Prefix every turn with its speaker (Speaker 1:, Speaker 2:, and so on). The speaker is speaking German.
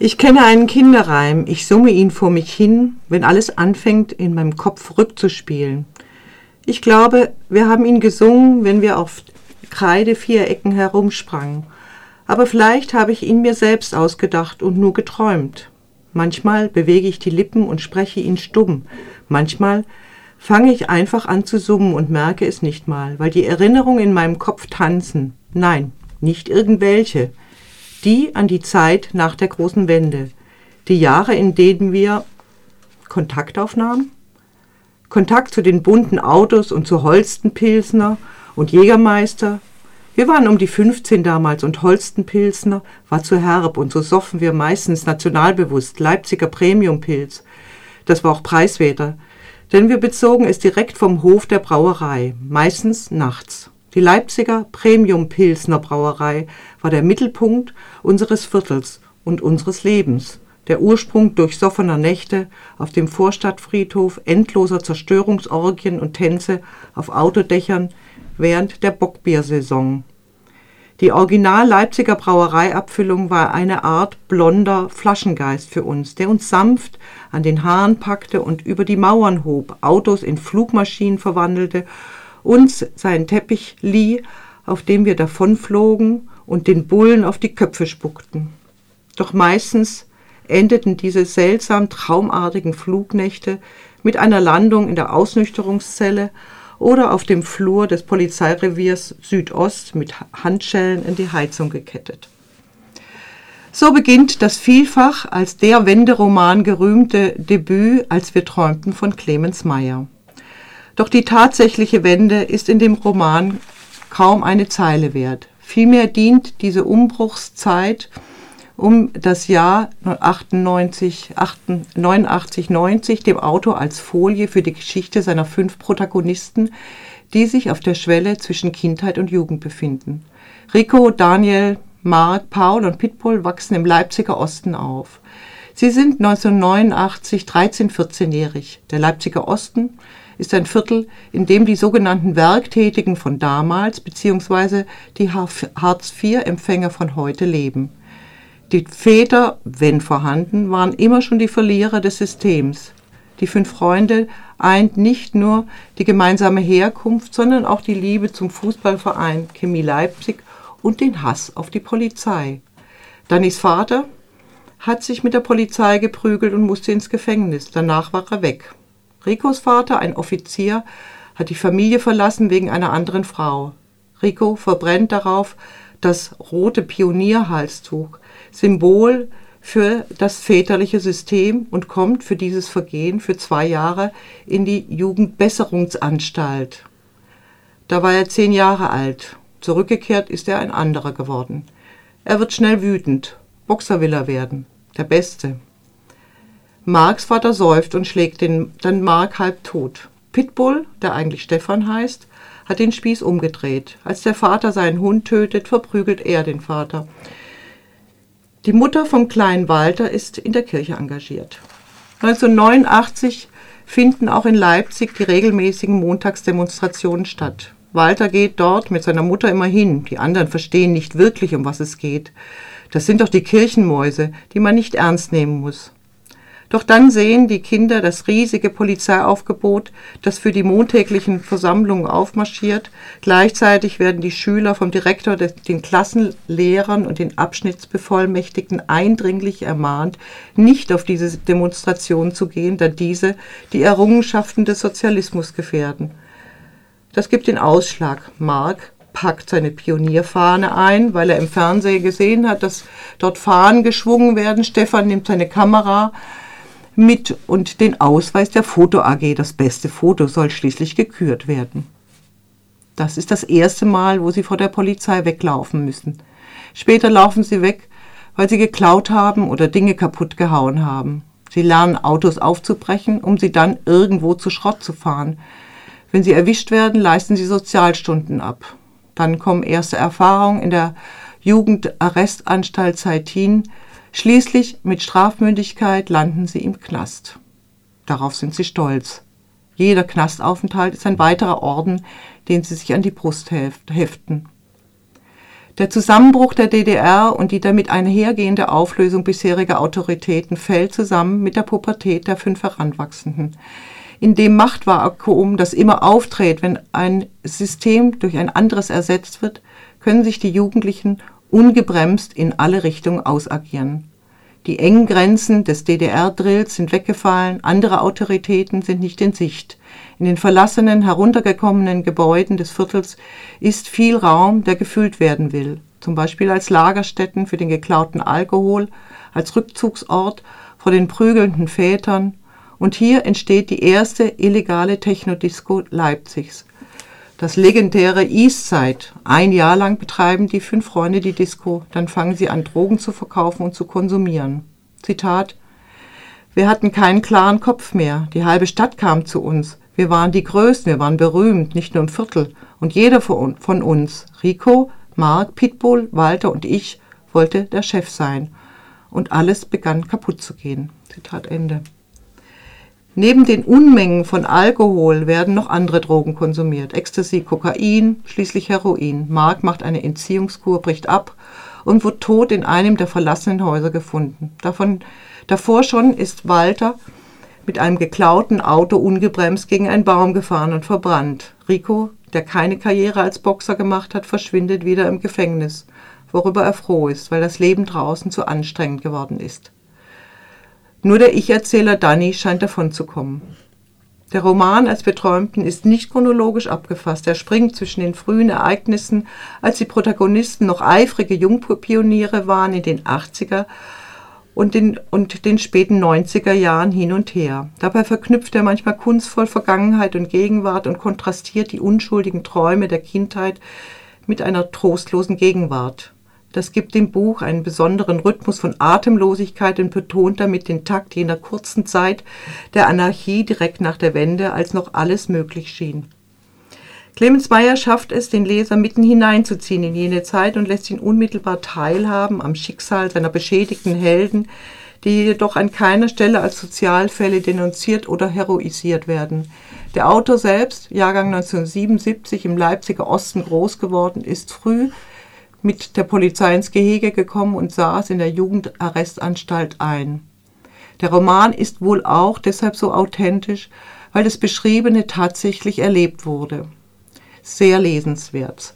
Speaker 1: Ich kenne einen Kinderreim, ich summe ihn vor mich hin, wenn alles anfängt, in meinem Kopf rückzuspielen. Ich glaube, wir haben ihn gesungen, wenn wir auf Kreidevierecken herumsprangen. Aber vielleicht habe ich ihn mir selbst ausgedacht und nur geträumt. Manchmal bewege ich die Lippen und spreche ihn stumm. Manchmal fange ich einfach an zu summen und merke es nicht mal, weil die Erinnerungen in meinem Kopf tanzen. Nein, nicht irgendwelche die an die Zeit nach der großen Wende, die Jahre, in denen wir Kontakt aufnahmen, Kontakt zu den bunten Autos und zu Holstenpilsner und Jägermeister. Wir waren um die 15 damals und Holstenpilsner war zu herb und so soffen wir meistens nationalbewusst Leipziger Premiumpilz. Das war auch preiswerter, denn wir bezogen es direkt vom Hof der Brauerei, meistens nachts. Die Leipziger Premium Pilsner Brauerei war der Mittelpunkt unseres Viertels und unseres Lebens, der Ursprung durchsoffener Nächte auf dem Vorstadtfriedhof, endloser Zerstörungsorgien und Tänze auf Autodächern während der Bockbiersaison. Die Original Leipziger Brauereiabfüllung war eine Art blonder Flaschengeist für uns, der uns sanft an den Haaren packte und über die Mauern hob, Autos in Flugmaschinen verwandelte uns seinen Teppich lieh, auf dem wir davonflogen und den Bullen auf die Köpfe spuckten. Doch meistens endeten diese seltsam traumartigen Flugnächte mit einer Landung in der Ausnüchterungszelle oder auf dem Flur des Polizeireviers Südost mit Handschellen in die Heizung gekettet. So beginnt das vielfach als der Wenderoman gerühmte Debüt Als wir träumten von Clemens Meyer. Doch die tatsächliche Wende ist in dem Roman kaum eine Zeile wert. Vielmehr dient diese Umbruchszeit um das Jahr 98, 89, 90 dem Autor als Folie für die Geschichte seiner fünf Protagonisten, die sich auf der Schwelle zwischen Kindheit und Jugend befinden. Rico, Daniel, Mark, Paul und Pitbull wachsen im Leipziger Osten auf. Sie sind 1989 13, 14-jährig. Der Leipziger Osten ist ein Viertel, in dem die sogenannten Werktätigen von damals bzw. die Hartz-IV-Empfänger von heute leben. Die Väter, wenn vorhanden, waren immer schon die Verlierer des Systems. Die fünf Freunde eint nicht nur die gemeinsame Herkunft, sondern auch die Liebe zum Fußballverein Chemie Leipzig und den Hass auf die Polizei. Dannys Vater hat sich mit der Polizei geprügelt und musste ins Gefängnis. Danach war er weg. Ricos Vater, ein Offizier, hat die Familie verlassen wegen einer anderen Frau. Rico verbrennt darauf das rote Pionierhalstuch, Symbol für das väterliche System und kommt für dieses Vergehen für zwei Jahre in die Jugendbesserungsanstalt. Da war er zehn Jahre alt. Zurückgekehrt ist er ein anderer geworden. Er wird schnell wütend. Boxer will er werden. Der Beste. Marks Vater säuft und schlägt den, dann Mark halb tot. Pitbull, der eigentlich Stefan heißt, hat den Spieß umgedreht. Als der Vater seinen Hund tötet, verprügelt er den Vater. Die Mutter vom kleinen Walter ist in der Kirche engagiert. 1989 finden auch in Leipzig die regelmäßigen Montagsdemonstrationen statt. Walter geht dort mit seiner Mutter immer hin. Die anderen verstehen nicht wirklich, um was es geht. Das sind doch die Kirchenmäuse, die man nicht ernst nehmen muss. Doch dann sehen die Kinder das riesige Polizeiaufgebot, das für die montäglichen Versammlungen aufmarschiert. Gleichzeitig werden die Schüler vom Direktor, den Klassenlehrern und den Abschnittsbevollmächtigten eindringlich ermahnt, nicht auf diese Demonstration zu gehen, da diese die Errungenschaften des Sozialismus gefährden. Das gibt den Ausschlag. Mark packt seine Pionierfahne ein, weil er im Fernsehen gesehen hat, dass dort Fahnen geschwungen werden. Stefan nimmt seine Kamera mit und den Ausweis der Foto AG. Das beste Foto soll schließlich gekürt werden. Das ist das erste Mal, wo sie vor der Polizei weglaufen müssen. Später laufen sie weg, weil sie geklaut haben oder Dinge kaputt gehauen haben. Sie lernen Autos aufzubrechen, um sie dann irgendwo zu Schrott zu fahren. Wenn sie erwischt werden, leisten sie Sozialstunden ab. Dann kommen erste Erfahrungen in der Jugendarrestanstalt Zeitin, Schließlich mit Strafmündigkeit landen sie im Knast. Darauf sind sie stolz. Jeder Knastaufenthalt ist ein weiterer Orden, den sie sich an die Brust heften. Der Zusammenbruch der DDR und die damit einhergehende Auflösung bisheriger Autoritäten fällt zusammen mit der Pubertät der fünf Heranwachsenden. In dem Machtvakuum, das immer auftritt, wenn ein System durch ein anderes ersetzt wird, können sich die Jugendlichen ungebremst in alle Richtungen ausagieren. Die engen Grenzen des DDR-Drills sind weggefallen, andere Autoritäten sind nicht in Sicht. In den verlassenen, heruntergekommenen Gebäuden des Viertels ist viel Raum, der gefüllt werden will, zum Beispiel als Lagerstätten für den geklauten Alkohol, als Rückzugsort vor den prügelnden Vätern. Und hier entsteht die erste illegale Technodisco Leipzigs. Das legendäre Eastside. Ein Jahr lang betreiben die fünf Freunde die Disco, dann fangen sie an, Drogen zu verkaufen und zu konsumieren. Zitat Wir hatten keinen klaren Kopf mehr. Die halbe Stadt kam zu uns. Wir waren die Größten, wir waren berühmt, nicht nur im Viertel. Und jeder von uns, Rico, Mark, Pitbull, Walter und ich, wollte der Chef sein. Und alles begann kaputt zu gehen. Zitat Ende. Neben den Unmengen von Alkohol werden noch andere Drogen konsumiert. Ecstasy, Kokain, schließlich Heroin. Mark macht eine Entziehungskur, bricht ab und wird tot in einem der verlassenen Häuser gefunden. Davon, davor schon ist Walter mit einem geklauten Auto ungebremst gegen einen Baum gefahren und verbrannt. Rico, der keine Karriere als Boxer gemacht hat, verschwindet wieder im Gefängnis, worüber er froh ist, weil das Leben draußen zu anstrengend geworden ist. Nur der Ich-Erzähler Danny scheint davon zu kommen. Der Roman als Beträumten ist nicht chronologisch abgefasst. Er springt zwischen den frühen Ereignissen, als die Protagonisten noch eifrige Jungpioniere waren in den 80er und den, und den späten 90er Jahren hin und her. Dabei verknüpft er manchmal kunstvoll Vergangenheit und Gegenwart und kontrastiert die unschuldigen Träume der Kindheit mit einer trostlosen Gegenwart. Das gibt dem Buch einen besonderen Rhythmus von Atemlosigkeit und betont damit den Takt jener kurzen Zeit der Anarchie direkt nach der Wende, als noch alles möglich schien. Clemens Meyer schafft es, den Leser mitten hineinzuziehen in jene Zeit und lässt ihn unmittelbar teilhaben am Schicksal seiner beschädigten Helden, die jedoch an keiner Stelle als Sozialfälle denunziert oder heroisiert werden. Der Autor selbst, Jahrgang 1977 im Leipziger Osten groß geworden, ist früh mit der Polizei ins Gehege gekommen und saß in der Jugendarrestanstalt ein. Der Roman ist wohl auch deshalb so authentisch, weil das Beschriebene tatsächlich erlebt wurde. Sehr lesenswert.